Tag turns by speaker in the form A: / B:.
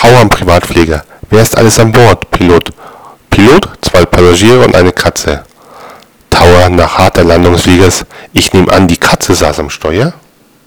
A: Tauern Privatflieger. Wer ist alles an Bord? Pilot. Pilot, zwei Passagiere und eine Katze. Tower nach harter Landung des Fliegers. Ich nehme an, die Katze saß am Steuer.